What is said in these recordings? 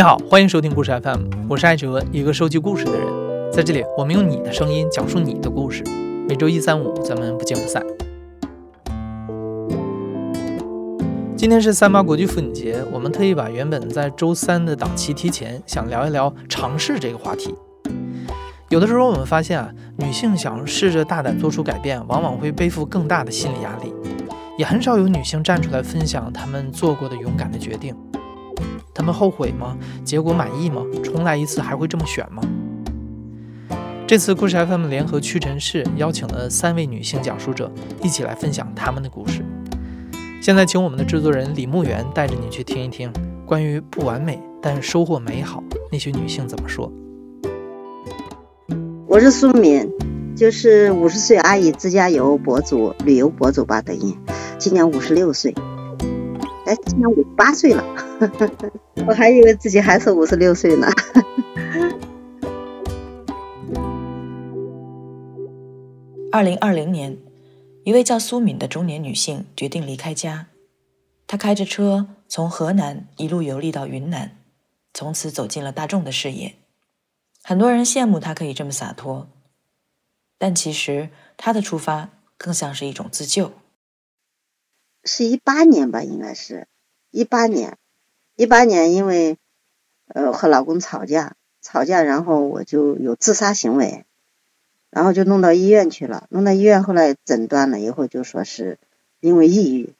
你好，欢迎收听故事 FM，我是艾哲，一个收集故事的人。在这里，我们用你的声音讲述你的故事。每周一、三、五，咱们不见不散。今天是三八国际妇女节，我们特意把原本在周三的档期提前，想聊一聊尝试这个话题。有的时候我们发现啊，女性想试着大胆做出改变，往往会背负更大的心理压力，也很少有女性站出来分享她们做过的勇敢的决定。他们后悔吗？结果满意吗？重来一次还会这么选吗？这次故事 FM 联合屈臣氏邀请了三位女性讲述者，一起来分享他们的故事。现在请我们的制作人李木源带着你去听一听，关于不完美但收获美好那些女性怎么说。我是苏敏，就是五十岁阿姨自驾游博主、旅游博主吧，等于今年五十六岁，哎，今年五十八岁了。我还以为自己还是五十六岁呢。二零二零年，一位叫苏敏的中年女性决定离开家。她开着车从河南一路游历到云南，从此走进了大众的视野。很多人羡慕她可以这么洒脱，但其实她的出发更像是一种自救。是一八年吧，应该是一八年。一八年，因为呃和老公吵架，吵架，然后我就有自杀行为，然后就弄到医院去了。弄到医院，后来诊断了以后，就说是因为抑郁。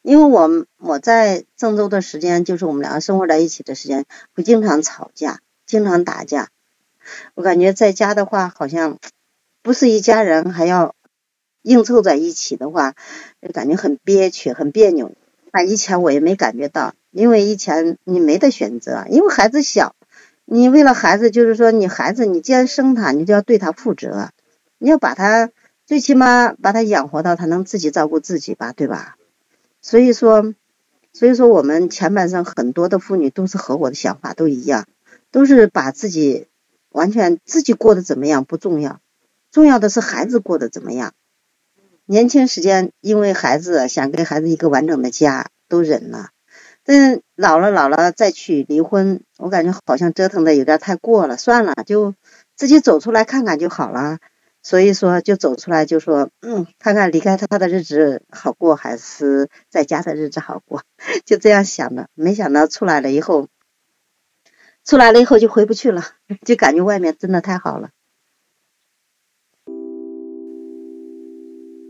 因为我我在郑州的时间，就是我们两个生活在一起的时间，会经常吵架，经常打架。我感觉在家的话，好像不是一家人，还要硬凑在一起的话，就感觉很憋屈，很别扭。以前我也没感觉到，因为以前你没得选择，因为孩子小，你为了孩子，就是说你孩子，你既然生他，你就要对他负责，你要把他最起码把他养活到他能自己照顾自己吧，对吧？所以说，所以说我们前半生很多的妇女都是和我的想法都一样，都是把自己完全自己过得怎么样不重要，重要的是孩子过得怎么样。年轻时间因为孩子想给孩子一个完整的家，都忍了。但老了老了再去离婚，我感觉好像折腾的有点太过了，算了，就自己走出来看看就好了。所以说就走出来就说，嗯，看看离开他的日子好过还是在家的日子好过，就这样想的。没想到出来了以后，出来了以后就回不去了，就感觉外面真的太好了。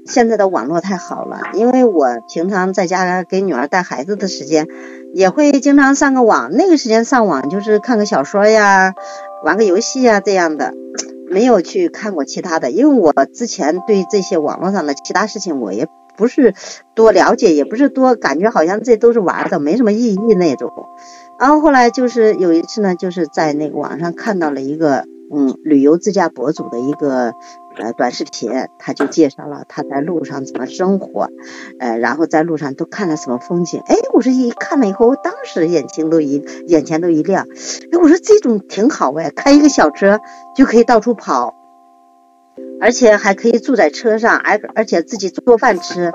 现在的网络太好了，因为我平常在家给女儿带孩子的时间，也会经常上个网。那个时间上网就是看个小说呀，玩个游戏呀这样的，没有去看过其他的。因为我之前对这些网络上的其他事情我也不是多了解，也不是多感觉好像这都是玩的，没什么意义那种。然后后来就是有一次呢，就是在那个网上看到了一个嗯旅游自驾博主的一个。呃，短视频他就介绍了他在路上怎么生活，呃，然后在路上都看了什么风景。哎，我说一看了以后，我当时眼睛都一眼前都一亮。哎，我说这种挺好哎，开一个小车就可以到处跑，而且还可以住在车上，而而且自己做饭吃。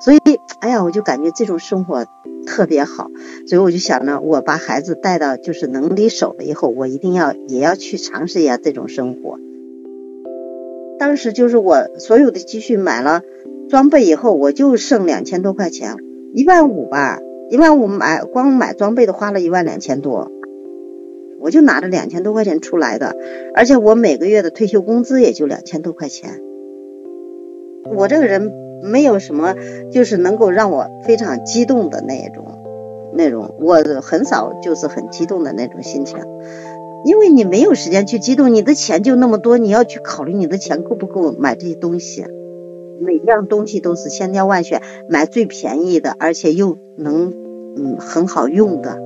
所以，哎呀，我就感觉这种生活特别好。所以我就想呢，我把孩子带到就是能离手了以后，我一定要也要去尝试一下这种生活。当时就是我所有的积蓄买了装备以后，我就剩两千多块钱，一万五吧，一万五买光买装备都花了一万两千多，我就拿着两千多块钱出来的，而且我每个月的退休工资也就两千多块钱。我这个人没有什么就是能够让我非常激动的那种那种，我很少就是很激动的那种心情。因为你没有时间去激动，你的钱就那么多，你要去考虑你的钱够不够买这些东西。每样东西都是千挑万选，买最便宜的，而且又能嗯很好用的。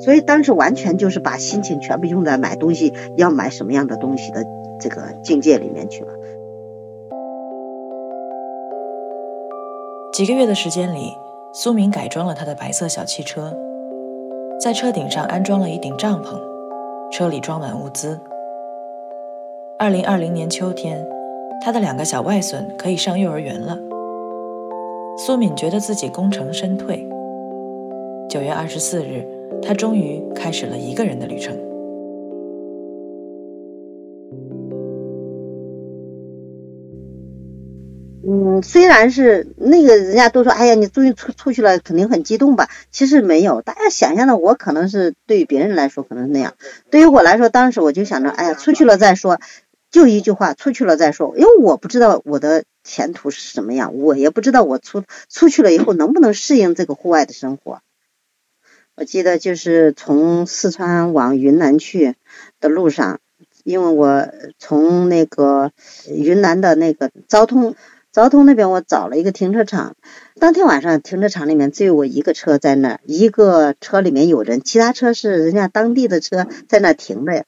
所以当时完全就是把心情全部用在买东西要买什么样的东西的这个境界里面去了。几个月的时间里，苏明改装了他的白色小汽车，在车顶上安装了一顶帐篷。车里装满物资。二零二零年秋天，他的两个小外孙可以上幼儿园了。苏敏觉得自己功成身退。九月二十四日，他终于开始了一个人的旅程。嗯，虽然是那个人家都说，哎呀，你终于出出去了，肯定很激动吧？其实没有，大家想象的，我可能是对于别人来说可能是那样，对于我来说，当时我就想着，哎呀，出去了再说，就一句话，出去了再说，因为我不知道我的前途是什么样，我也不知道我出出去了以后能不能适应这个户外的生活。我记得就是从四川往云南去的路上，因为我从那个云南的那个昭通。昭通那边我找了一个停车场，当天晚上停车场里面只有我一个车在那儿，一个车里面有人，其他车是人家当地的车在那停的，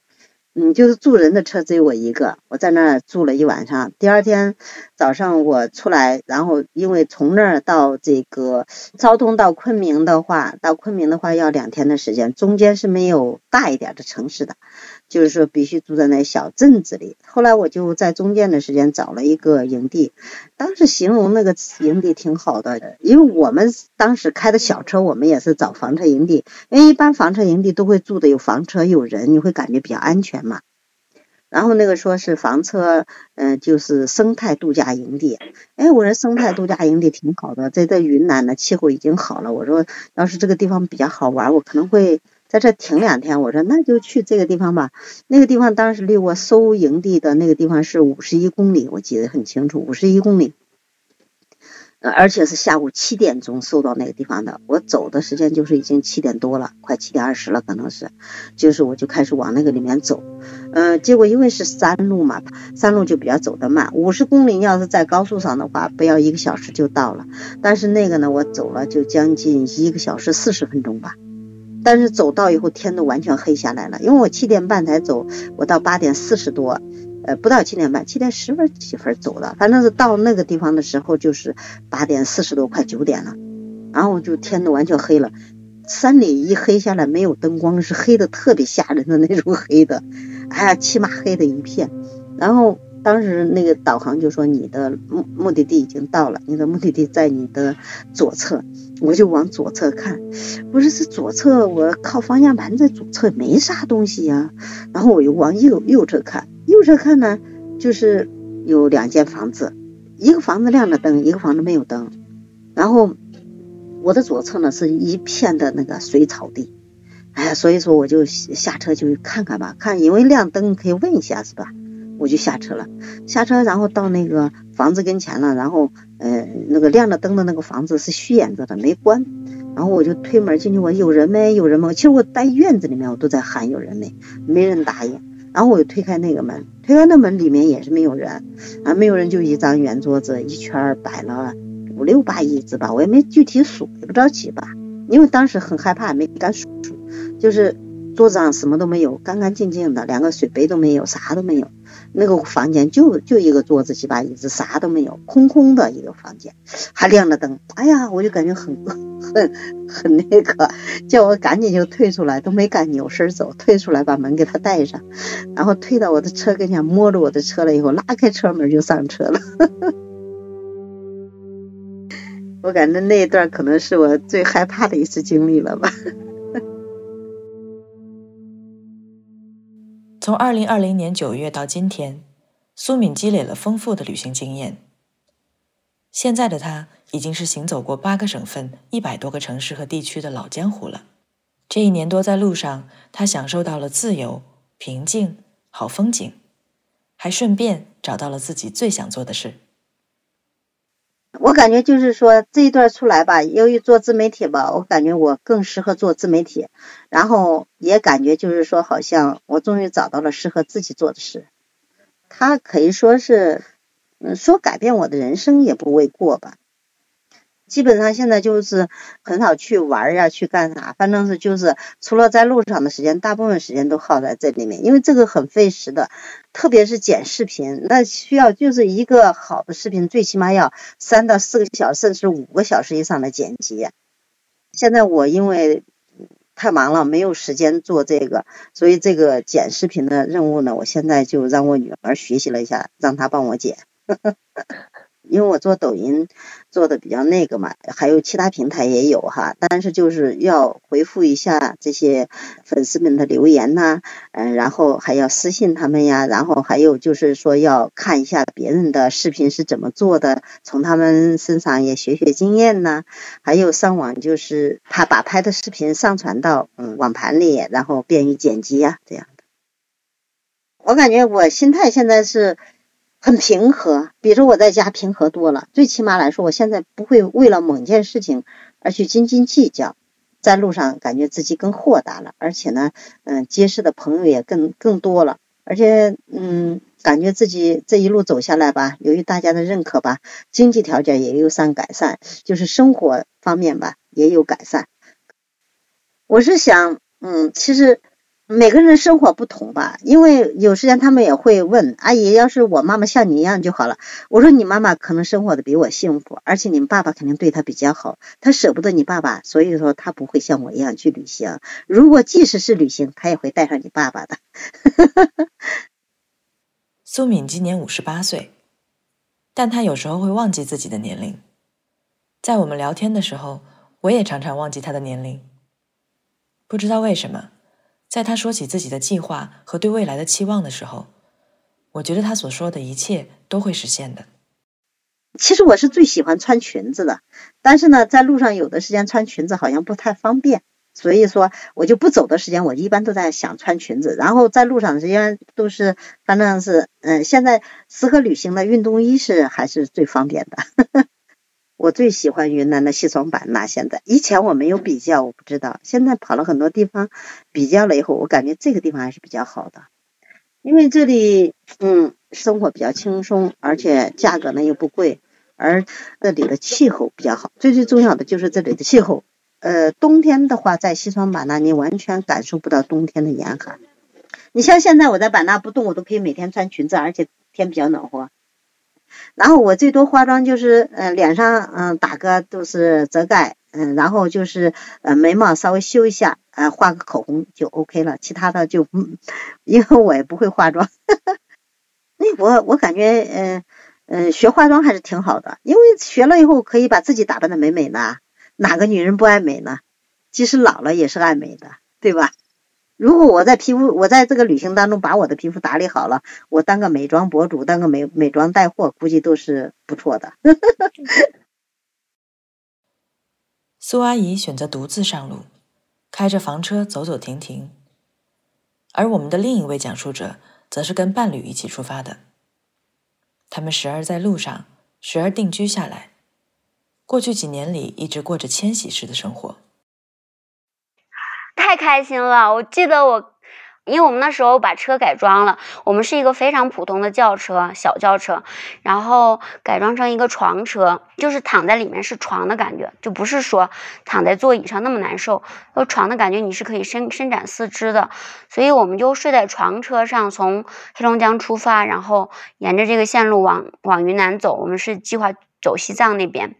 嗯，就是住人的车只有我一个，我在那儿住了一晚上。第二天早上我出来，然后因为从那儿到这个昭通到昆明的话，到昆明的话要两天的时间，中间是没有大一点的城市的。就是说必须住在那小镇子里。后来我就在中间的时间找了一个营地，当时形容那个营地挺好的，因为我们当时开的小车，我们也是找房车营地，因为一般房车营地都会住的有房车有人，你会感觉比较安全嘛。然后那个说是房车，嗯，就是生态度假营地。哎，我说生态度假营地挺好的，在在云南的气候已经好了。我说要是这个地方比较好玩，我可能会。在这停两天，我说那就去这个地方吧。那个地方当时离我搜营地的那个地方是五十一公里，我记得很清楚，五十一公里。而且是下午七点钟搜到那个地方的。我走的时间就是已经七点多了，快七点二十了，可能是。就是我就开始往那个里面走，嗯，结果因为是山路嘛，山路就比较走得慢。五十公里要是在高速上的话，不要一个小时就到了。但是那个呢，我走了就将近一个小时四十分钟吧。但是走到以后天都完全黑下来了，因为我七点半才走，我到八点四十多，呃，不到七点半，七点十分几分走的，反正是到那个地方的时候就是八点四十多，快九点了，然后就天都完全黑了，山里一黑下来没有灯光，是黑的特别吓人的那种黑的，哎呀，漆麻黑的一片，然后。当时那个导航就说你的目目的地已经到了，你的目的地在你的左侧，我就往左侧看，我说是左侧，我靠方向盘在左侧没啥东西呀，然后我又往右右侧看，右侧看呢就是有两间房子，一个房子亮着灯，一个房子没有灯，然后我的左侧呢是一片的那个水草地，哎呀，所以说我就下车就看看吧，看因为亮灯可以问一下是吧？我就下车了，下车然后到那个房子跟前了，然后呃那个亮着灯的那个房子是虚掩着的，没关，然后我就推门进去，我有人没？有人吗？其实我在院子里面我都在喊有人没，没人答应。然后我就推开那个门，推开那门里面也是没有人，啊没有人就一张圆桌子，一圈摆了五六把椅子吧，我也没具体数，也不着急吧，因为当时很害怕，没敢数数，就是桌子上什么都没有，干干净净的，连个水杯都没有，啥都没有。那个房间就就一个桌子几把椅子啥都没有，空空的一个房间，还亮着灯。哎呀，我就感觉很 很很那个，叫我赶紧就退出来，都没敢扭身走，退出来把门给他带上，然后退到我的车跟前，摸着我的车了以后，拉开车门就上车了。我感觉那一段可能是我最害怕的一次经历了吧。从二零二零年九月到今天，苏敏积累了丰富的旅行经验。现在的他已经是行走过八个省份、一百多个城市和地区的老江湖了。这一年多在路上，他享受到了自由、平静、好风景，还顺便找到了自己最想做的事。我感觉就是说这一段出来吧，由于做自媒体吧，我感觉我更适合做自媒体，然后也感觉就是说好像我终于找到了适合自己做的事，他可以说是，嗯，说改变我的人生也不为过吧。基本上现在就是很少去玩呀，去干啥，反正是就是除了在路上的时间，大部分时间都耗在这里面，因为这个很费时的，特别是剪视频，那需要就是一个好的视频，最起码要三到四个小时，甚至五个小时以上的剪辑。现在我因为太忙了，没有时间做这个，所以这个剪视频的任务呢，我现在就让我女儿学习了一下，让她帮我剪。因为我做抖音做的比较那个嘛，还有其他平台也有哈，但是就是要回复一下这些粉丝们的留言呐，嗯，然后还要私信他们呀，然后还有就是说要看一下别人的视频是怎么做的，从他们身上也学学经验呐，还有上网就是他把拍的视频上传到嗯网盘里，然后便于剪辑呀，这样的。我感觉我心态现在是。很平和，比如我在家平和多了。最起码来说，我现在不会为了某件事情而去斤斤计较。在路上感觉自己更豁达了，而且呢，嗯，结识的朋友也更更多了。而且，嗯，感觉自己这一路走下来吧，由于大家的认可吧，经济条件也有上改善，就是生活方面吧也有改善。我是想，嗯，其实。每个人生活不同吧，因为有时间他们也会问阿姨，要是我妈妈像你一样就好了。我说你妈妈可能生活的比我幸福，而且你们爸爸肯定对她比较好，她舍不得你爸爸，所以说她不会像我一样去旅行。如果即使是旅行，她也会带上你爸爸的。苏敏今年五十八岁，但她有时候会忘记自己的年龄。在我们聊天的时候，我也常常忘记她的年龄，不知道为什么。在他说起自己的计划和对未来的期望的时候，我觉得他所说的一切都会实现的。其实我是最喜欢穿裙子的，但是呢，在路上有的时间穿裙子好像不太方便，所以说我就不走的时间，我一般都在想穿裙子。然后在路上时间都是，反正是，嗯，现在适合旅行的运动衣是还是最方便的。我最喜欢云南的西双版纳。现在以前我没有比较，我不知道。现在跑了很多地方，比较了以后，我感觉这个地方还是比较好的，因为这里嗯生活比较轻松，而且价格呢又不贵，而这里的气候比较好。最最重要的就是这里的气候，呃，冬天的话在西双版纳你完全感受不到冬天的严寒。你像现在我在版纳不动，我都可以每天穿裙子，而且天比较暖和。然后我最多化妆就是，呃，脸上嗯打个都是遮盖，嗯，然后就是呃眉毛稍微修一下，呃画个口红就 OK 了，其他的就，嗯因为我也不会化妆。那我我感觉，嗯嗯学化妆还是挺好的，因为学了以后可以把自己打扮的美美的，哪个女人不爱美呢？即使老了也是爱美的，对吧？如果我在皮肤，我在这个旅行当中把我的皮肤打理好了，我当个美妆博主，当个美美妆带货，估计都是不错的。苏阿姨选择独自上路，开着房车走走停停，而我们的另一位讲述者则是跟伴侣一起出发的。他们时而在路上，时而定居下来，过去几年里一直过着迁徙式的生活。太开心了！我记得我，因为我们那时候把车改装了，我们是一个非常普通的轿车，小轿车，然后改装成一个床车，就是躺在里面是床的感觉，就不是说躺在座椅上那么难受。有床的感觉，你是可以伸伸展四肢的，所以我们就睡在床车上，从黑龙江出发，然后沿着这个线路往往云南走。我们是计划走西藏那边。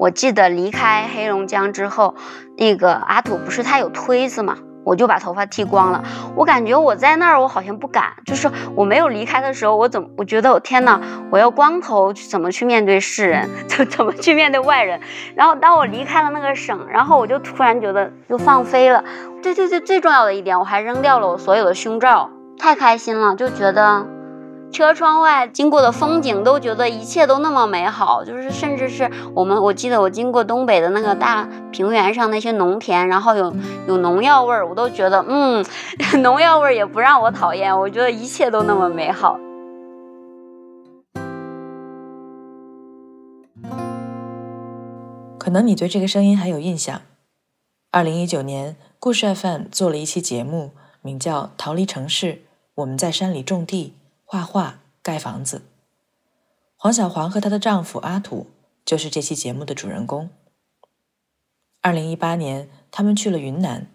我记得离开黑龙江之后，那个阿土不是他有推子嘛，我就把头发剃光了。我感觉我在那儿，我好像不敢，就是我没有离开的时候，我怎么我觉得我天呐，我要光头怎么去面对世人，怎怎么去面对外人？然后当我离开了那个省，然后我就突然觉得就放飞了。最最最，最重要的一点，我还扔掉了我所有的胸罩，太开心了，就觉得。车窗外经过的风景，都觉得一切都那么美好，就是甚至是我们，我记得我经过东北的那个大平原上那些农田，然后有有农药味儿，我都觉得，嗯，农药味儿也不让我讨厌，我觉得一切都那么美好。可能你对这个声音还有印象，二零一九年，故事 FM 做了一期节目，名叫《逃离城市，我们在山里种地》。画画、盖房子。黄小黄和她的丈夫阿土就是这期节目的主人公。二零一八年，他们去了云南，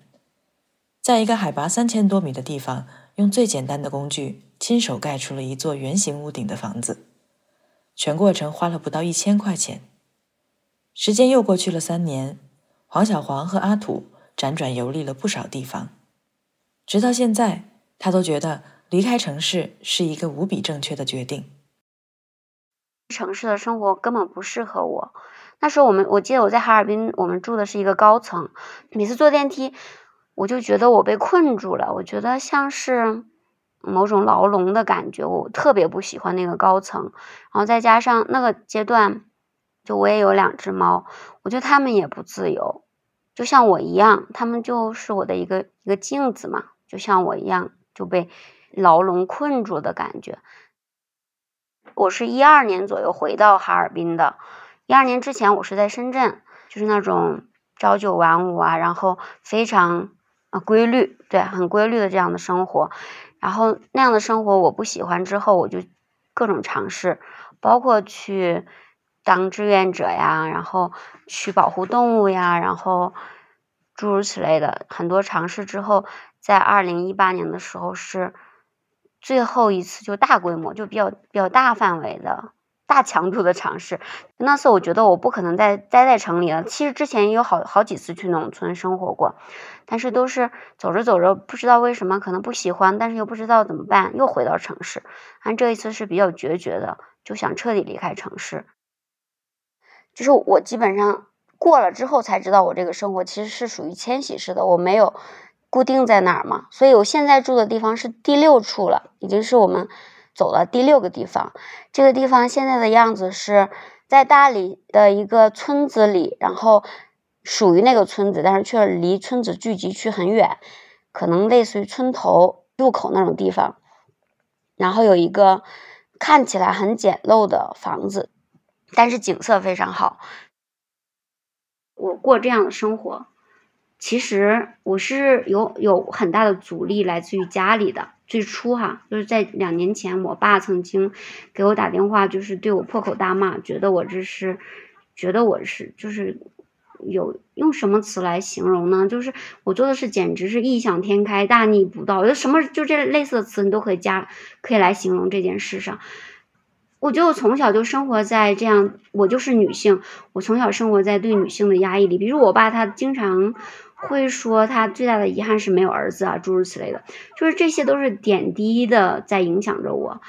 在一个海拔三千多米的地方，用最简单的工具亲手盖出了一座圆形屋顶的房子。全过程花了不到一千块钱。时间又过去了三年，黄小黄和阿土辗转游历了不少地方，直到现在，他都觉得。离开城市是一个无比正确的决定。城市的生活根本不适合我。那时候我们，我记得我在哈尔滨，我们住的是一个高层，每次坐电梯，我就觉得我被困住了，我觉得像是某种牢笼的感觉，我特别不喜欢那个高层。然后再加上那个阶段，就我也有两只猫，我觉得它们也不自由，就像我一样，它们就是我的一个一个镜子嘛，就像我一样就被牢笼困住的感觉。我是一二年左右回到哈尔滨的，一二年之前我是在深圳，就是那种朝九晚五啊，然后非常啊规律，对，很规律的这样的生活，然后那样的生活我不喜欢，之后我就各种尝试，包括去当志愿者呀，然后去保护动物呀，然后诸如此类的很多尝试之后，在二零一八年的时候是。最后一次就大规模，就比较比较大范围的大强度的尝试。那次我觉得我不可能再待在城里了。其实之前也有好好几次去农村生活过，但是都是走着走着不知道为什么可能不喜欢，但是又不知道怎么办，又回到城市。但这一次是比较决绝的，就想彻底离开城市。就是我基本上过了之后才知道，我这个生活其实是属于迁徙式的，我没有。固定在哪儿嘛？所以我现在住的地方是第六处了，已经是我们走了第六个地方。这个地方现在的样子是在大理的一个村子里，然后属于那个村子，但是却离村子聚集区很远，可能类似于村头入口那种地方。然后有一个看起来很简陋的房子，但是景色非常好。我过这样的生活。其实我是有有很大的阻力来自于家里的。最初哈，就是在两年前，我爸曾经给我打电话，就是对我破口大骂，觉得我这是，觉得我是就是有用什么词来形容呢？就是我做的事简直是异想天开、大逆不道，就什么就这类似的词你都可以加，可以来形容这件事上。我觉得我从小就生活在这样，我就是女性，我从小生活在对女性的压抑里。比如我爸他经常。会说他最大的遗憾是没有儿子啊，诸如此类的，就是这些都是点滴的在影响着我。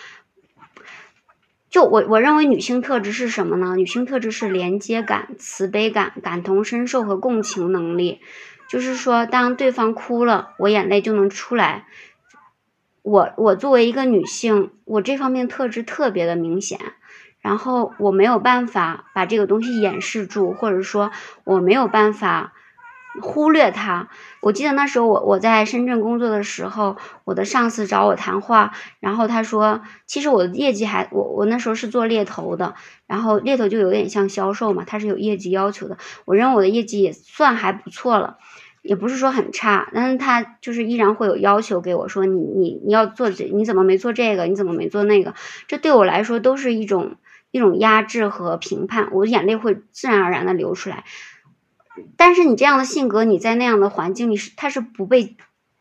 就我我认为女性特质是什么呢？女性特质是连接感、慈悲感、感同身受和共情能力。就是说，当对方哭了，我眼泪就能出来。我我作为一个女性，我这方面特质特别的明显，然后我没有办法把这个东西掩饰住，或者说我没有办法。忽略他，我记得那时候我我在深圳工作的时候，我的上司找我谈话，然后他说，其实我的业绩还我我那时候是做猎头的，然后猎头就有点像销售嘛，他是有业绩要求的，我认为我的业绩也算还不错了，也不是说很差，但是他就是依然会有要求给我说，你你你要做这，你怎么没做这个，你怎么没做那个，这对我来说都是一种一种压制和评判，我的眼泪会自然而然的流出来。但是你这样的性格，你在那样的环境里是，他是不被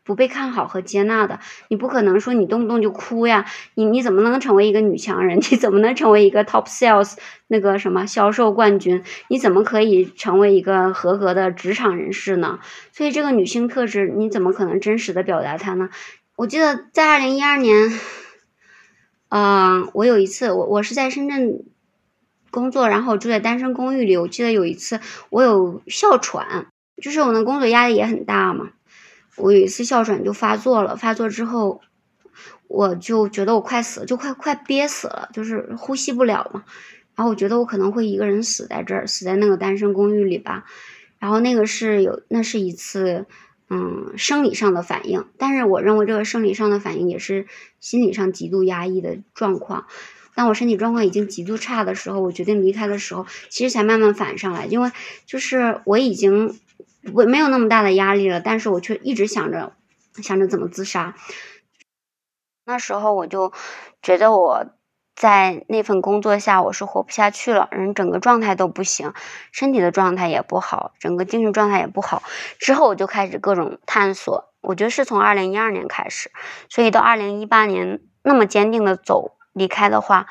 不被看好和接纳的。你不可能说你动不动就哭呀，你你怎么能成为一个女强人？你怎么能成为一个 top sales 那个什么销售冠军？你怎么可以成为一个合格的职场人士呢？所以这个女性特质，你怎么可能真实的表达它呢？我记得在二零一二年，嗯，我有一次，我我是在深圳。工作，然后我住在单身公寓里。我记得有一次，我有哮喘，就是我的工作压力也很大嘛。我有一次哮喘就发作了，发作之后，我就觉得我快死了，就快快憋死了，就是呼吸不了嘛。然后我觉得我可能会一个人死在这儿，死在那个单身公寓里吧。然后那个是有，那是一次，嗯，生理上的反应。但是我认为这个生理上的反应也是心理上极度压抑的状况。当我身体状况已经极度差的时候，我决定离开的时候，其实才慢慢反上来。因为就是我已经我没有那么大的压力了，但是我却一直想着想着怎么自杀。那时候我就觉得我在那份工作下我是活不下去了，人整个状态都不行，身体的状态也不好，整个精神状态也不好。之后我就开始各种探索，我觉得是从二零一二年开始，所以到二零一八年那么坚定的走。离开的话，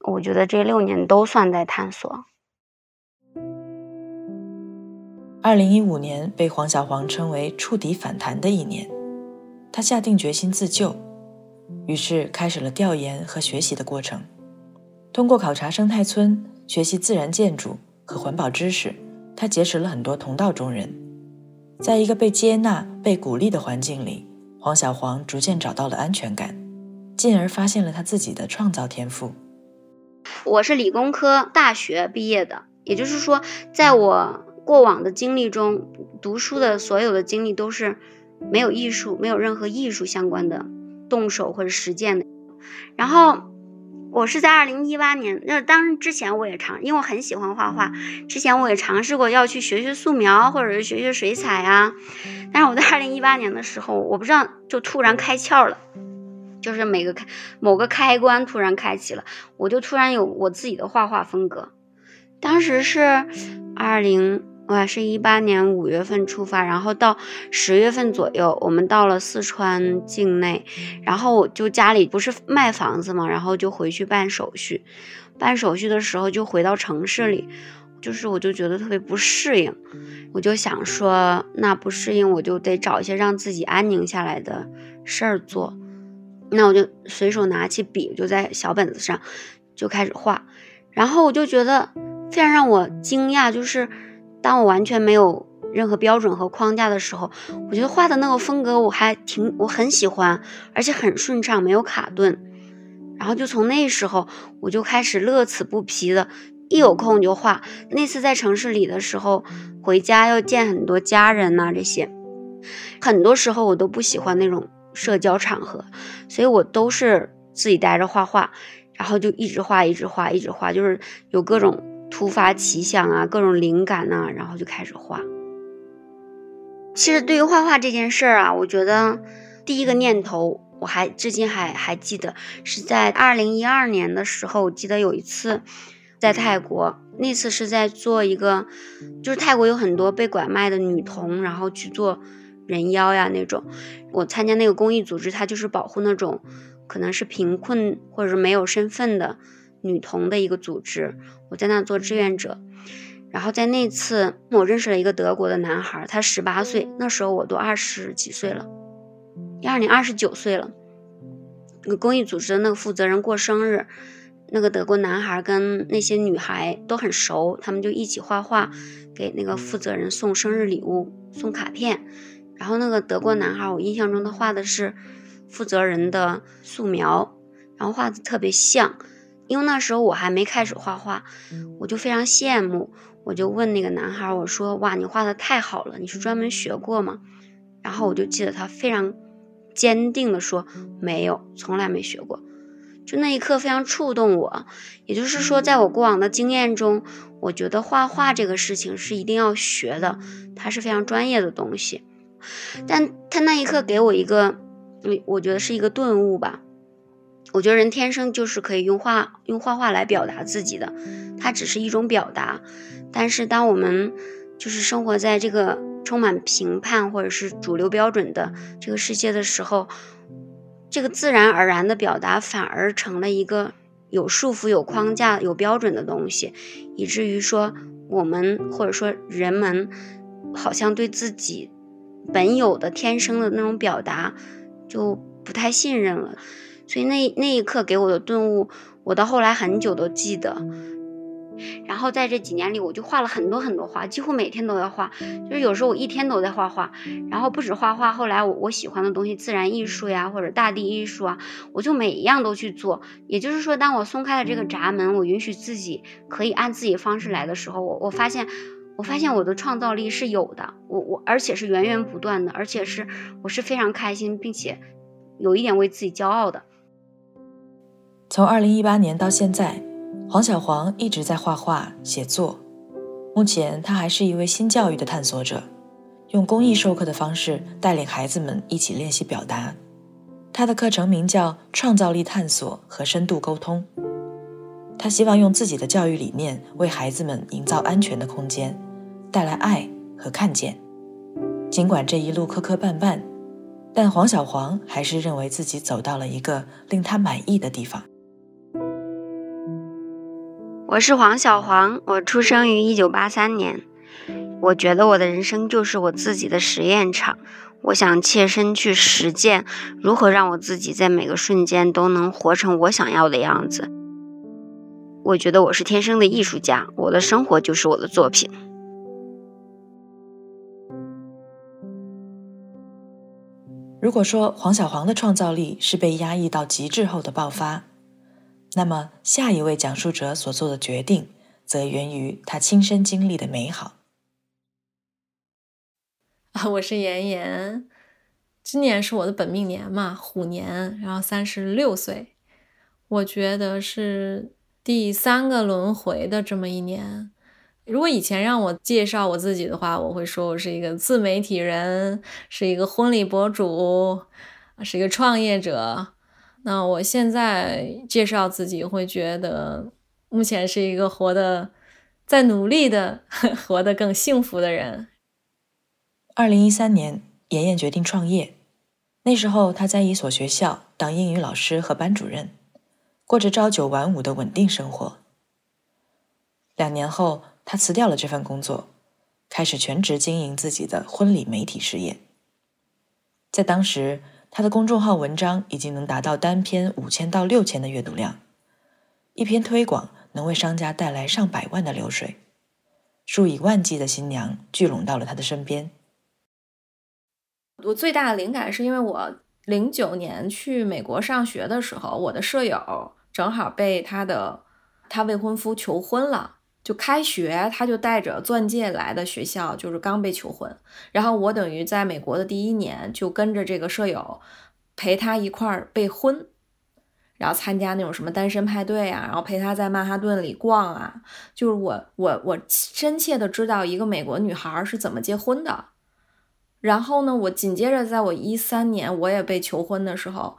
我觉得这六年都算在探索。二零一五年被黄小黄称为触底反弹的一年，他下定决心自救，于是开始了调研和学习的过程。通过考察生态村、学习自然建筑和环保知识，他结识了很多同道中人。在一个被接纳、被鼓励的环境里，黄小黄逐渐找到了安全感，进而发现了他自己的创造天赋。我是理工科大学毕业的，也就是说，在我过往的经历中，读书的所有的经历都是没有艺术、没有任何艺术相关的动手或者实践的。然后我是在二零一八年，那当之前我也尝，因为我很喜欢画画，之前我也尝试过要去学学素描或者是学学水彩啊。但是我在二零一八年的时候，我不知道就突然开窍了。就是每个开某个开关突然开启了，我就突然有我自己的画画风格。当时是二零，我还是一八年五月份出发，然后到十月份左右，我们到了四川境内，然后我就家里不是卖房子嘛，然后就回去办手续。办手续的时候就回到城市里，就是我就觉得特别不适应，我就想说，那不适应我就得找一些让自己安宁下来的事儿做。那我就随手拿起笔，就在小本子上就开始画，然后我就觉得非常让我惊讶，就是当我完全没有任何标准和框架的时候，我觉得画的那个风格我还挺我很喜欢，而且很顺畅，没有卡顿。然后就从那时候我就开始乐此不疲的，一有空就画。那次在城市里的时候，回家要见很多家人呐，这些很多时候我都不喜欢那种。社交场合，所以我都是自己待着画画，然后就一直画，一直画，一直画，就是有各种突发奇想啊，各种灵感呐，然后就开始画。其实对于画画这件事儿啊，我觉得第一个念头我还至今还还记得，是在二零一二年的时候，我记得有一次在泰国，那次是在做一个，就是泰国有很多被拐卖的女童，然后去做。人妖呀那种，我参加那个公益组织，它就是保护那种可能是贫困或者是没有身份的女童的一个组织。我在那做志愿者，然后在那次我认识了一个德国的男孩，他十八岁，那时候我都二十几岁了，一二年二十九岁了。那个公益组织的那个负责人过生日，那个德国男孩跟那些女孩都很熟，他们就一起画画，给那个负责人送生日礼物，送卡片。然后那个德国男孩，我印象中他画的是负责人的素描，然后画的特别像。因为那时候我还没开始画画，我就非常羡慕，我就问那个男孩，我说：“哇，你画的太好了，你是专门学过吗？”然后我就记得他非常坚定的说：“没有，从来没学过。”就那一刻非常触动我。也就是说，在我过往的经验中，我觉得画画这个事情是一定要学的，它是非常专业的东西。但他那一刻给我一个，我觉得是一个顿悟吧。我觉得人天生就是可以用画用画画来表达自己的，它只是一种表达。但是当我们就是生活在这个充满评判或者是主流标准的这个世界的时候，这个自然而然的表达反而成了一个有束缚、有框架、有标准的东西，以至于说我们或者说人们好像对自己。本有的天生的那种表达，就不太信任了，所以那那一刻给我的顿悟，我到后来很久都记得。然后在这几年里，我就画了很多很多画，几乎每天都要画，就是有时候我一天都在画画。然后不止画画，后来我我喜欢的东西，自然艺术呀，或者大地艺术啊，我就每一样都去做。也就是说，当我松开了这个闸门，我允许自己可以按自己方式来的时候，我我发现。我发现我的创造力是有的，我我而且是源源不断的，而且是我是非常开心，并且有一点为自己骄傲的。从二零一八年到现在，黄小黄一直在画画写作。目前他还是一位新教育的探索者，用公益授课的方式带领孩子们一起练习表达。他的课程名叫“创造力探索和深度沟通”。他希望用自己的教育理念为孩子们营造安全的空间，带来爱和看见。尽管这一路磕磕绊绊，但黄小黄还是认为自己走到了一个令他满意的地方。我是黄小黄，我出生于一九八三年。我觉得我的人生就是我自己的实验场，我想切身去实践如何让我自己在每个瞬间都能活成我想要的样子。我觉得我是天生的艺术家，我的生活就是我的作品。如果说黄小黄的创造力是被压抑到极致后的爆发，那么下一位讲述者所做的决定，则源于他亲身经历的美好。啊，我是妍妍，今年是我的本命年嘛，虎年，然后三十六岁，我觉得是第三个轮回的这么一年。如果以前让我介绍我自己的话，我会说我是一个自媒体人，是一个婚礼博主，是一个创业者。那我现在介绍自己，会觉得目前是一个活得在努力的、活得更幸福的人。二零一三年，妍妍决定创业。那时候，她在一所学校当英语老师和班主任，过着朝九晚五的稳定生活。两年后。他辞掉了这份工作，开始全职经营自己的婚礼媒体事业。在当时，他的公众号文章已经能达到单篇五千到六千的阅读量，一篇推广能为商家带来上百万的流水，数以万计的新娘聚拢到了他的身边。我最大的灵感是因为我零九年去美国上学的时候，我的舍友正好被他的他未婚夫求婚了。就开学，他就带着钻戒来的学校，就是刚被求婚。然后我等于在美国的第一年，就跟着这个舍友陪他一块儿备婚，然后参加那种什么单身派对啊，然后陪他在曼哈顿里逛啊。就是我我我深切的知道一个美国女孩是怎么结婚的。然后呢，我紧接着在我一三年我也被求婚的时候。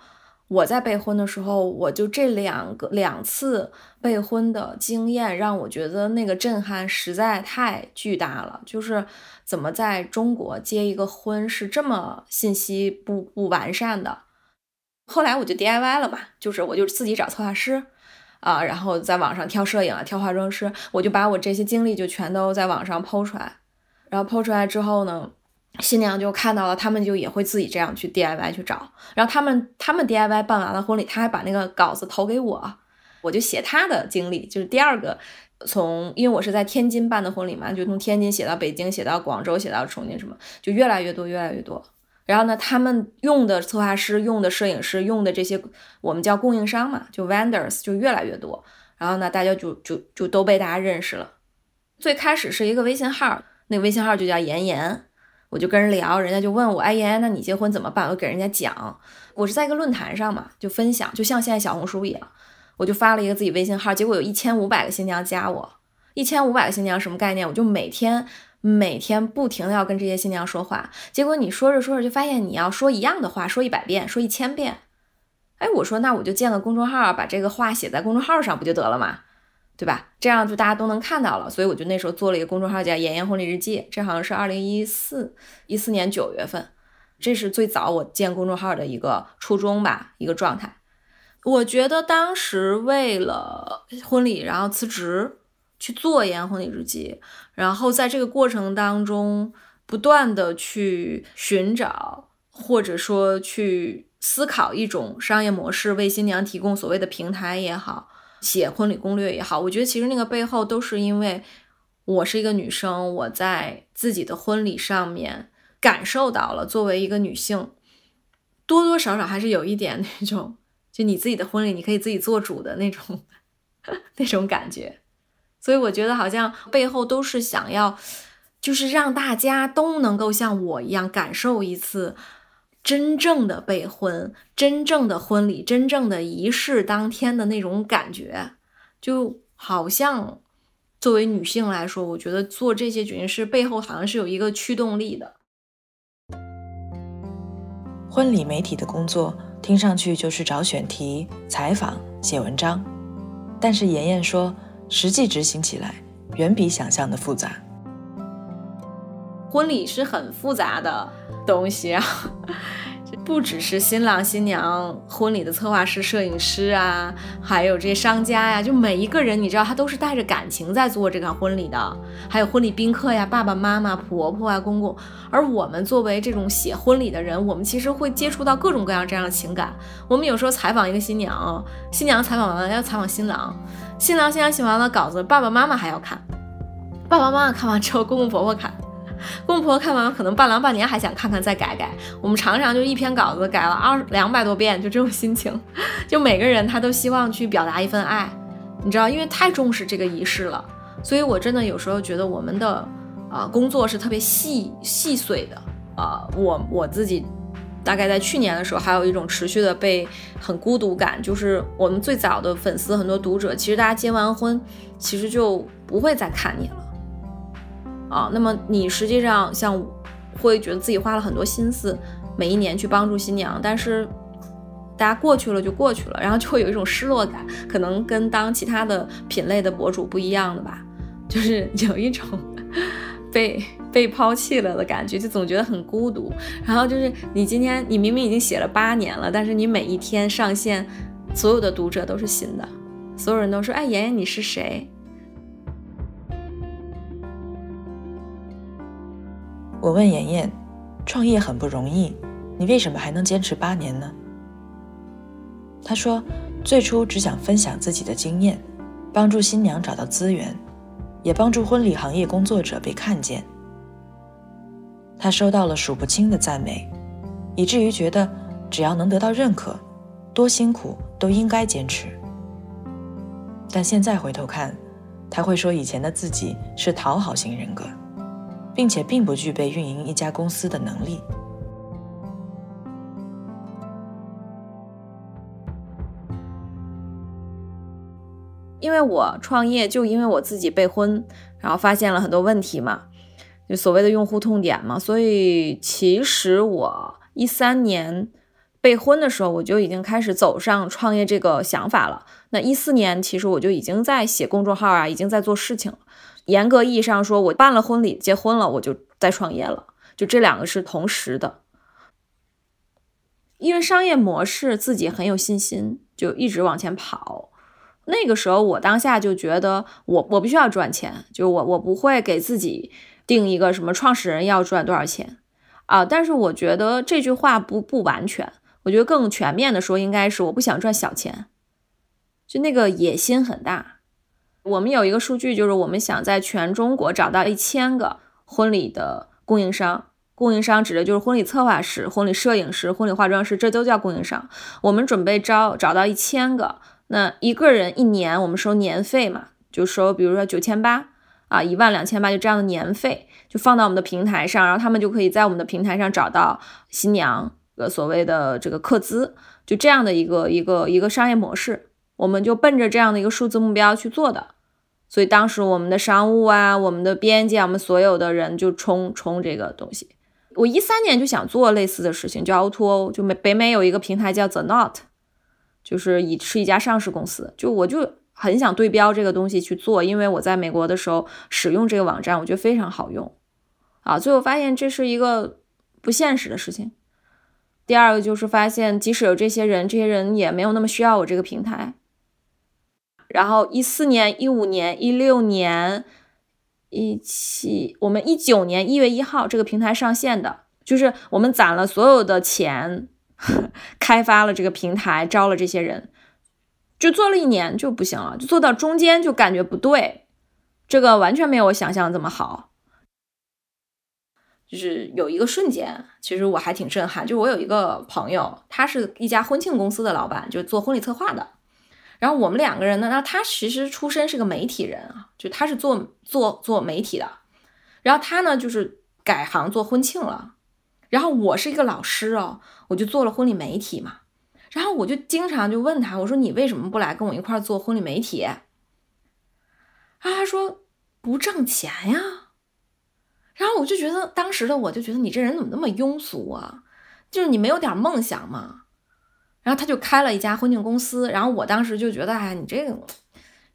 我在备婚的时候，我就这两个两次备婚的经验，让我觉得那个震撼实在太巨大了。就是怎么在中国结一个婚是这么信息不不完善的。后来我就 DIY 了嘛，就是我就自己找策划师啊，然后在网上挑摄影啊，挑化妆师，我就把我这些经历就全都在网上剖出来。然后剖出来之后呢？新娘就看到了，他们就也会自己这样去 DIY 去找，然后他们他们 DIY 办完了婚礼，他还把那个稿子投给我，我就写他的经历，就是第二个，从因为我是在天津办的婚礼嘛，就从天津写到北京，写到广州，写到重庆，什么就越来越多，越来越多。然后呢，他们用的策划师、用的摄影师、用的这些我们叫供应商嘛，就 vendors 就越来越多。然后呢，大家就就就都被大家认识了。最开始是一个微信号，那个微信号就叫妍妍。我就跟人聊，人家就问我，哎呀，那你结婚怎么办？我给人家讲，我是在一个论坛上嘛，就分享，就像现在小红书一样，我就发了一个自己微信号，结果有一千五百个新娘加我，一千五百个新娘什么概念？我就每天每天不停的要跟这些新娘说话，结果你说着说着就发现你要说一样的话，说一百遍，说一千遍，哎，我说那我就建个公众号，把这个话写在公众号上不就得了吗？对吧？这样就大家都能看到了，所以我就那时候做了一个公众号叫“妍妍婚礼日记”，这好像是二零一四一四年九月份，这是最早我建公众号的一个初衷吧，一个状态。我觉得当时为了婚礼，然后辞职去做“妍婚礼日记”，然后在这个过程当中不断的去寻找，或者说去思考一种商业模式，为新娘提供所谓的平台也好。写婚礼攻略也好，我觉得其实那个背后都是因为我是一个女生，我在自己的婚礼上面感受到了作为一个女性，多多少少还是有一点那种，就你自己的婚礼你可以自己做主的那种 那种感觉。所以我觉得好像背后都是想要，就是让大家都能够像我一样感受一次。真正的备婚，真正的婚礼，真正的仪式当天的那种感觉，就好像作为女性来说，我觉得做这些决定是背后好像是有一个驱动力的。婚礼媒体的工作听上去就是找选题、采访、写文章，但是妍妍说，实际执行起来远比想象的复杂。婚礼是很复杂的东西啊，不只是新郎新娘婚礼的策划师、摄影师啊，还有这些商家呀，就每一个人，你知道他都是带着感情在做这个婚礼的。还有婚礼宾客呀，爸爸妈妈、婆婆啊、公公。而我们作为这种写婚礼的人，我们其实会接触到各种各样这样的情感。我们有时候采访一个新娘，新娘采访完了要采访新郎，新郎新娘写完了稿子，爸爸妈妈还要看，爸爸妈妈看完之后，公公婆婆看。公婆看完可能伴郎伴娘还想看看再改改，我们常常就一篇稿子改了二两百多遍，就这种心情。就每个人他都希望去表达一份爱，你知道，因为太重视这个仪式了，所以我真的有时候觉得我们的啊工作是特别细细碎的啊。我我自己大概在去年的时候还有一种持续的被很孤独感，就是我们最早的粉丝很多读者，其实大家结完婚其实就不会再看你了。啊，那么你实际上像会觉得自己花了很多心思，每一年去帮助新娘，但是大家过去了就过去了，然后就会有一种失落感，可能跟当其他的品类的博主不一样的吧，就是 有一种被被抛弃了的感觉，就总觉得很孤独。然后就是你今天你明明已经写了八年了，但是你每一天上线，所有的读者都是新的，所有人都说，哎，妍妍你是谁？我问妍妍：“创业很不容易，你为什么还能坚持八年呢？”她说：“最初只想分享自己的经验，帮助新娘找到资源，也帮助婚礼行业工作者被看见。她收到了数不清的赞美，以至于觉得只要能得到认可，多辛苦都应该坚持。但现在回头看，她会说以前的自己是讨好型人格。”并且并不具备运营一家公司的能力。因为我创业，就因为我自己备婚，然后发现了很多问题嘛，就所谓的用户痛点嘛。所以其实我一三年备婚的时候，我就已经开始走上创业这个想法了。那一四年，其实我就已经在写公众号啊，已经在做事情了。严格意义上说，我办了婚礼，结婚了，我就在创业了，就这两个是同时的。因为商业模式自己很有信心，就一直往前跑。那个时候，我当下就觉得，我我必须要赚钱，就是我我不会给自己定一个什么创始人要赚多少钱啊。但是我觉得这句话不不完全，我觉得更全面的说，应该是我不想赚小钱，就那个野心很大。我们有一个数据，就是我们想在全中国找到一千个婚礼的供应商。供应商指的就是婚礼策划师、婚礼摄影师、婚礼化妆师，这都叫供应商。我们准备招找到一千个，那一个人一年我们收年费嘛，就收比如说九千八啊，一万两千八，就这样的年费，就放到我们的平台上，然后他们就可以在我们的平台上找到新娘的所谓的这个客资，就这样的一个一个一个商业模式。我们就奔着这样的一个数字目标去做的，所以当时我们的商务啊，我们的编辑啊，我们所有的人就冲冲这个东西。我一三年就想做类似的事情，叫 O2O，就美北美有一个平台叫 The Not，就是以是一家上市公司，就我就很想对标这个东西去做，因为我在美国的时候使用这个网站，我觉得非常好用啊。最后发现这是一个不现实的事情。第二个就是发现，即使有这些人，这些人也没有那么需要我这个平台。然后一四年、一五年、一六年、一七，我们一九年一月一号这个平台上线的，就是我们攒了所有的钱，开发了这个平台，招了这些人，就做了一年就不行了，就做到中间就感觉不对，这个完全没有我想象这么好。就是有一个瞬间，其实我还挺震撼，就我有一个朋友，他是一家婚庆公司的老板，就做婚礼策划的。然后我们两个人呢，那他其实出身是个媒体人啊，就他是做做做媒体的，然后他呢就是改行做婚庆了，然后我是一个老师哦，我就做了婚礼媒体嘛，然后我就经常就问他，我说你为什么不来跟我一块做婚礼媒体？啊，他说不挣钱呀，然后我就觉得当时的我就觉得你这人怎么那么庸俗啊，就是你没有点梦想吗？然后他就开了一家婚庆公司，然后我当时就觉得，哎，你这个，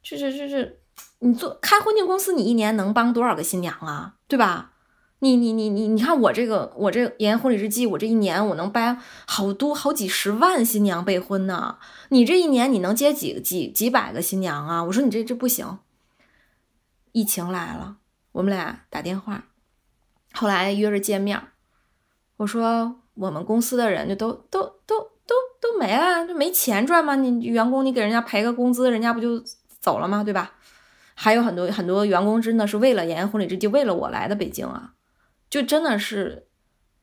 就是就是，你做开婚庆公司，你一年能帮多少个新娘啊，对吧？你你你你你看我这个我这演婚礼日记，我这一年我能掰好多好几十万新娘备婚呢。你这一年你能接几几几百个新娘啊？我说你这这不行。疫情来了，我们俩打电话，后来约着见面。我说我们公司的人就都都都没了，就没钱赚吗？你员工你给人家赔个工资，人家不就走了吗？对吧？还有很多很多员工真的是为了演婚礼日记，为了我来的北京啊。就真的是，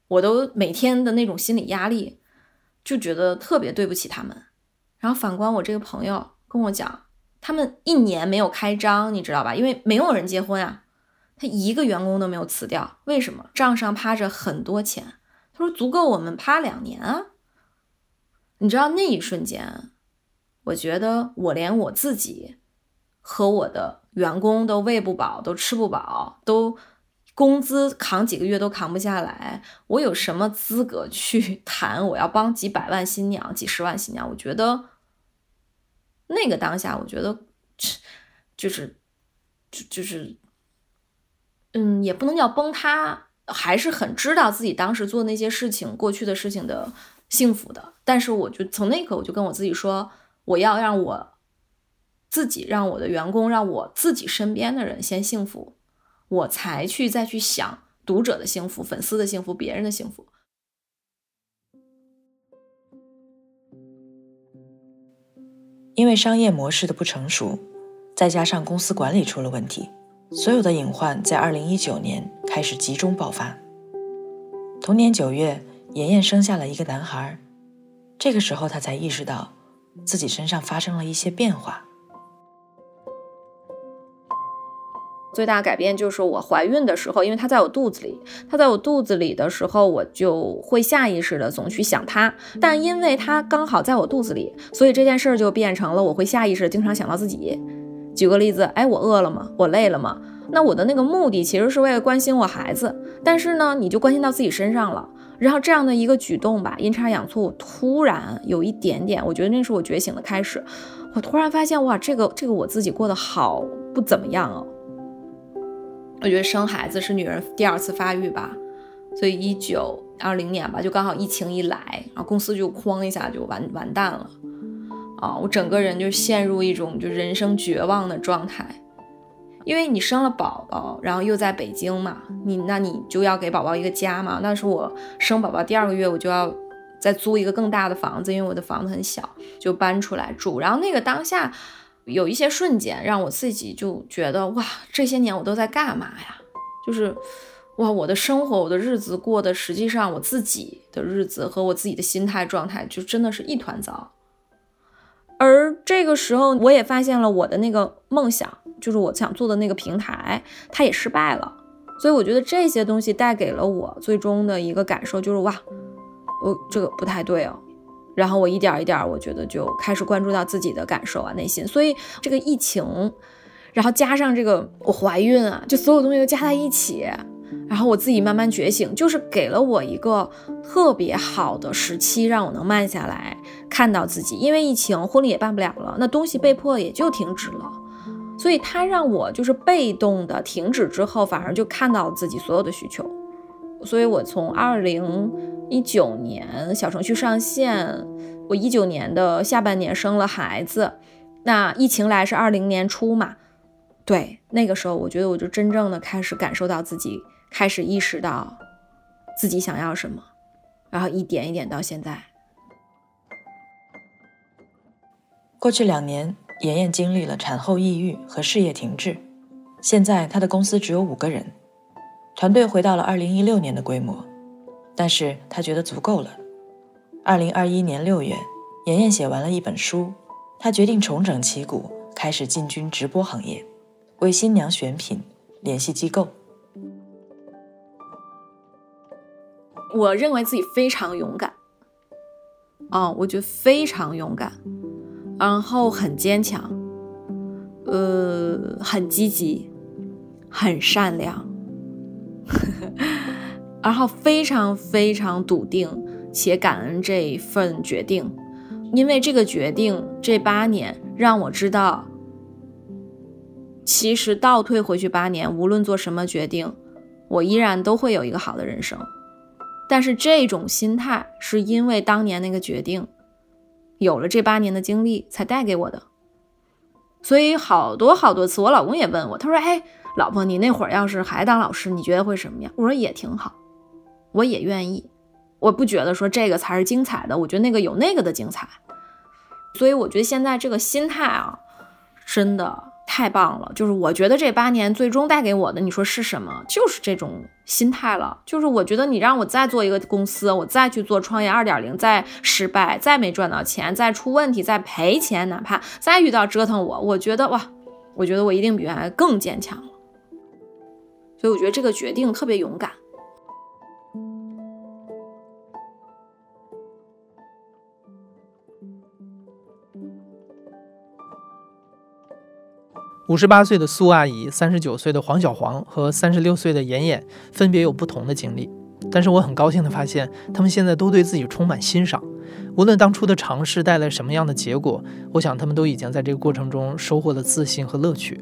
我都每天的那种心理压力，就觉得特别对不起他们。然后反观我这个朋友跟我讲，他们一年没有开张，你知道吧？因为没有人结婚啊，他一个员工都没有辞掉。为什么？账上趴着很多钱。他说足够我们趴两年啊。你知道那一瞬间，我觉得我连我自己和我的员工都喂不饱，都吃不饱，都。工资扛几个月都扛不下来，我有什么资格去 谈我要帮几百万新娘、几十万新娘？我觉得那个当下，我觉得就是，就就是，嗯，也不能叫崩塌，还是很知道自己当时做那些事情、过去的事情的幸福的。但是，我就从那刻我就跟我自己说，我要让我自己、让我的员工、让我自己身边的人先幸福。我才去再去想读者的幸福、粉丝的幸福、别人的幸福。因为商业模式的不成熟，再加上公司管理出了问题，所有的隐患在二零一九年开始集中爆发。同年九月，妍妍生下了一个男孩，这个时候她才意识到自己身上发生了一些变化。最大改变就是我怀孕的时候，因为他在我肚子里，他在我肚子里的时候，我就会下意识的总去想他。但因为他刚好在我肚子里，所以这件事儿就变成了我会下意识经常想到自己。举个例子，哎，我饿了吗？我累了吗？那我的那个目的其实是为了关心我孩子，但是呢，你就关心到自己身上了。然后这样的一个举动吧，阴差阳错，我突然有一点点，我觉得那是我觉醒的开始。我突然发现，哇，这个这个我自己过得好不怎么样哦。我觉得生孩子是女人第二次发育吧，所以一九二零年吧，就刚好疫情一来，然后公司就哐一下就完完蛋了，啊，我整个人就陷入一种就人生绝望的状态，因为你生了宝宝，然后又在北京嘛，你那你就要给宝宝一个家嘛，那是我生宝宝第二个月，我就要再租一个更大的房子，因为我的房子很小，就搬出来住，然后那个当下。有一些瞬间让我自己就觉得哇，这些年我都在干嘛呀？就是哇，我的生活，我的日子过得，实际上我自己的日子和我自己的心态状态，就真的是一团糟。而这个时候，我也发现了我的那个梦想，就是我想做的那个平台，它也失败了。所以我觉得这些东西带给了我最终的一个感受，就是哇，我这个不太对哦。然后我一点一点，我觉得就开始关注到自己的感受啊，内心。所以这个疫情，然后加上这个我怀孕啊，就所有东西都加在一起，然后我自己慢慢觉醒，就是给了我一个特别好的时期，让我能慢下来看到自己。因为疫情，婚礼也办不了了，那东西被迫也就停止了。所以它让我就是被动的停止之后，反而就看到自己所有的需求。所以我从二零。一九年小程序上线，我一九年的下半年生了孩子，那疫情来是二零年初嘛？对，那个时候我觉得我就真正的开始感受到自己，开始意识到自己想要什么，然后一点一点到现在。过去两年，妍妍经历了产后抑郁和事业停滞，现在她的公司只有五个人，团队回到了二零一六年的规模。但是她觉得足够了。二零二一年六月，妍妍写完了一本书，她决定重整旗鼓，开始进军直播行业，为新娘选品，联系机构。我认为自己非常勇敢，啊，我觉得非常勇敢，然后很坚强，呃，很积极，很善良。然后非常非常笃定且感恩这一份决定，因为这个决定这八年让我知道，其实倒退回去八年，无论做什么决定，我依然都会有一个好的人生。但是这种心态是因为当年那个决定，有了这八年的经历才带给我的。所以好多好多次，我老公也问我，他说：“哎，老婆，你那会儿要是还当老师，你觉得会什么样？”我说：“也挺好，我也愿意。我不觉得说这个才是精彩的，我觉得那个有那个的精彩。所以我觉得现在这个心态啊，真的。”太棒了！就是我觉得这八年最终带给我的，你说是什么？就是这种心态了。就是我觉得你让我再做一个公司，我再去做创业二点零，再失败，再没赚到钱，再出问题，再赔钱，哪怕再遇到折腾我，我觉得哇，我觉得我一定比原来更坚强了。所以我觉得这个决定特别勇敢。五十八岁的苏阿姨、三十九岁的黄小黄和三十六岁的妍妍分别有不同的经历，但是我很高兴地发现，他们现在都对自己充满欣赏。无论当初的尝试带来什么样的结果，我想他们都已经在这个过程中收获了自信和乐趣。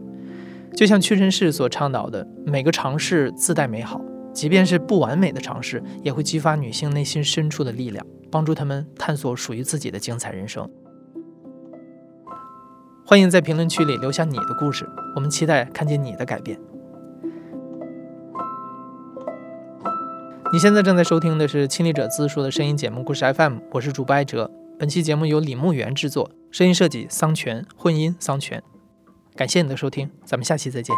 就像屈臣氏所倡导的，每个尝试自带美好，即便是不完美的尝试，也会激发女性内心深处的力量，帮助她们探索属于自己的精彩人生。欢迎在评论区里留下你的故事，我们期待看见你的改变。你现在正在收听的是亲历者自述的声音节目《故事 FM》，我是主播艾哲。本期节目由李木源制作，声音设计桑泉，混音桑泉。感谢你的收听，咱们下期再见。